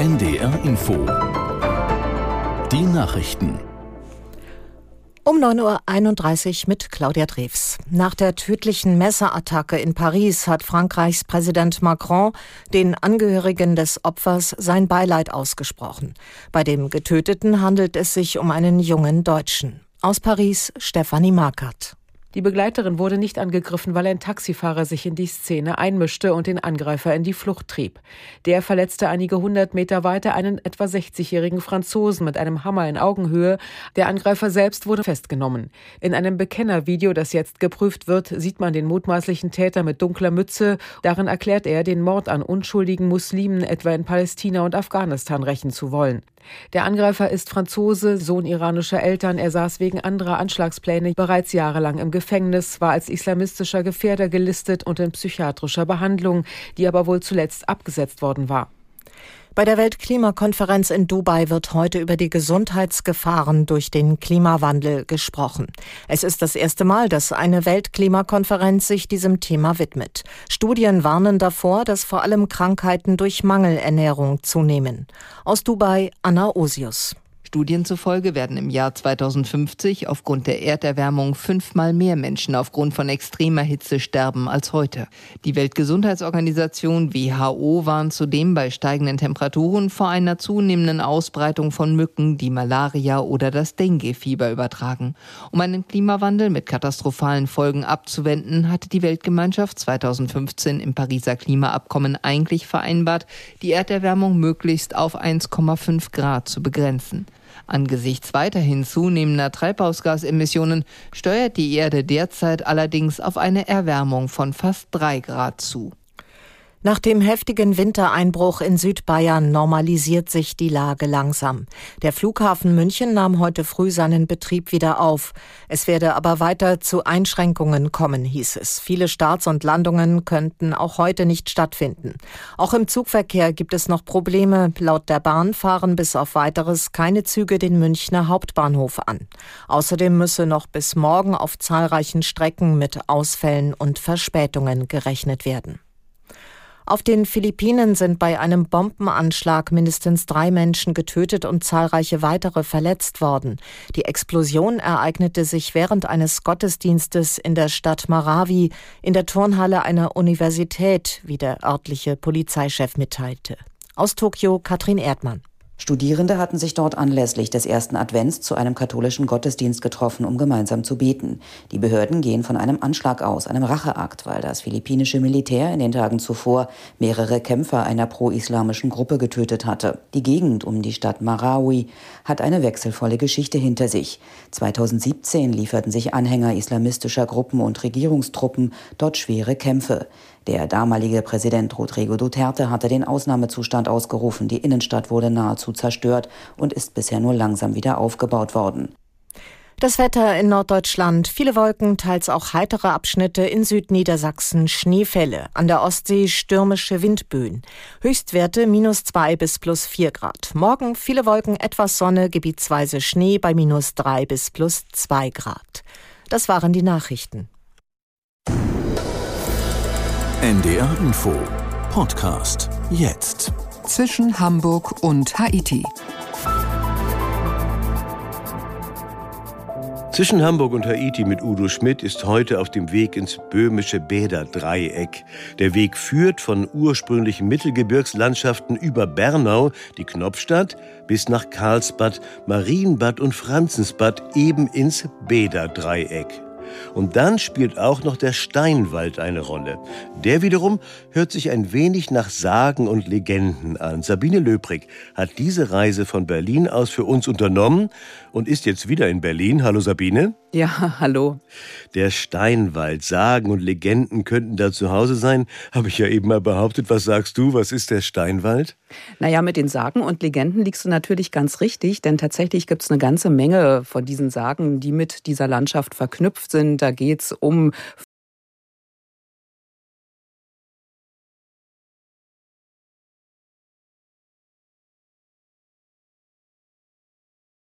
NDR Info. Die Nachrichten. Um 9.31 Uhr mit Claudia Drews. Nach der tödlichen Messerattacke in Paris hat Frankreichs Präsident Macron den Angehörigen des Opfers sein Beileid ausgesprochen. Bei dem Getöteten handelt es sich um einen jungen Deutschen. Aus Paris Stefanie Markert. Die Begleiterin wurde nicht angegriffen, weil ein Taxifahrer sich in die Szene einmischte und den Angreifer in die Flucht trieb. Der verletzte einige hundert Meter weiter einen etwa 60-jährigen Franzosen mit einem Hammer in Augenhöhe. Der Angreifer selbst wurde festgenommen. In einem Bekennervideo, das jetzt geprüft wird, sieht man den mutmaßlichen Täter mit dunkler Mütze. Darin erklärt er, den Mord an unschuldigen Muslimen etwa in Palästina und Afghanistan rächen zu wollen. Der Angreifer ist Franzose, Sohn iranischer Eltern. Er saß wegen anderer Anschlagspläne bereits jahrelang im Gefängnis, war als islamistischer Gefährder gelistet und in psychiatrischer Behandlung, die aber wohl zuletzt abgesetzt worden war. Bei der Weltklimakonferenz in Dubai wird heute über die Gesundheitsgefahren durch den Klimawandel gesprochen. Es ist das erste Mal, dass eine Weltklimakonferenz sich diesem Thema widmet. Studien warnen davor, dass vor allem Krankheiten durch Mangelernährung zunehmen. Aus Dubai Anna Osius. Studien zufolge werden im Jahr 2050 aufgrund der Erderwärmung fünfmal mehr Menschen aufgrund von extremer Hitze sterben als heute. Die Weltgesundheitsorganisation WHO warnt zudem bei steigenden Temperaturen vor einer zunehmenden Ausbreitung von Mücken, die Malaria oder das Dengue-Fieber übertragen. Um einen Klimawandel mit katastrophalen Folgen abzuwenden, hatte die Weltgemeinschaft 2015 im Pariser Klimaabkommen eigentlich vereinbart, die Erderwärmung möglichst auf 1,5 Grad zu begrenzen. Angesichts weiterhin zunehmender Treibhausgasemissionen steuert die Erde derzeit allerdings auf eine Erwärmung von fast drei Grad zu. Nach dem heftigen Wintereinbruch in Südbayern normalisiert sich die Lage langsam. Der Flughafen München nahm heute früh seinen Betrieb wieder auf. Es werde aber weiter zu Einschränkungen kommen, hieß es. Viele Starts und Landungen könnten auch heute nicht stattfinden. Auch im Zugverkehr gibt es noch Probleme. Laut der Bahn fahren bis auf weiteres keine Züge den Münchner Hauptbahnhof an. Außerdem müsse noch bis morgen auf zahlreichen Strecken mit Ausfällen und Verspätungen gerechnet werden. Auf den Philippinen sind bei einem Bombenanschlag mindestens drei Menschen getötet und zahlreiche weitere verletzt worden. Die Explosion ereignete sich während eines Gottesdienstes in der Stadt Marawi in der Turnhalle einer Universität, wie der örtliche Polizeichef mitteilte. Aus Tokio Katrin Erdmann. Studierende hatten sich dort anlässlich des ersten Advents zu einem katholischen Gottesdienst getroffen, um gemeinsam zu beten. Die Behörden gehen von einem Anschlag aus, einem Racheakt, weil das philippinische Militär in den Tagen zuvor mehrere Kämpfer einer pro-islamischen Gruppe getötet hatte. Die Gegend um die Stadt Marawi hat eine wechselvolle Geschichte hinter sich. 2017 lieferten sich Anhänger islamistischer Gruppen und Regierungstruppen dort schwere Kämpfe. Der damalige Präsident Rodrigo Duterte hatte den Ausnahmezustand ausgerufen. Die Innenstadt wurde nahezu zerstört und ist bisher nur langsam wieder aufgebaut worden. Das Wetter in Norddeutschland. Viele Wolken, teils auch heitere Abschnitte. In Südniedersachsen Schneefälle. An der Ostsee stürmische Windböen. Höchstwerte minus zwei bis plus vier Grad. Morgen viele Wolken, etwas Sonne, gebietsweise Schnee bei minus drei bis plus zwei Grad. Das waren die Nachrichten. NDR Info Podcast jetzt. Zwischen Hamburg und Haiti. Zwischen Hamburg und Haiti mit Udo Schmidt ist heute auf dem Weg ins böhmische Bäderdreieck. Der Weg führt von ursprünglichen Mittelgebirgslandschaften über Bernau, die Knopfstadt, bis nach Karlsbad, Marienbad und Franzensbad eben ins Bäderdreieck. Und dann spielt auch noch der Steinwald eine Rolle. Der wiederum hört sich ein wenig nach Sagen und Legenden an. Sabine Löbrig hat diese Reise von Berlin aus für uns unternommen und ist jetzt wieder in Berlin. Hallo Sabine. Ja, hallo. Der Steinwald, Sagen und Legenden könnten da zu Hause sein. Habe ich ja eben mal behauptet. Was sagst du? Was ist der Steinwald? Naja, mit den Sagen und Legenden liegst du natürlich ganz richtig, denn tatsächlich gibt es eine ganze Menge von diesen Sagen, die mit dieser Landschaft verknüpft sind. Da geht es um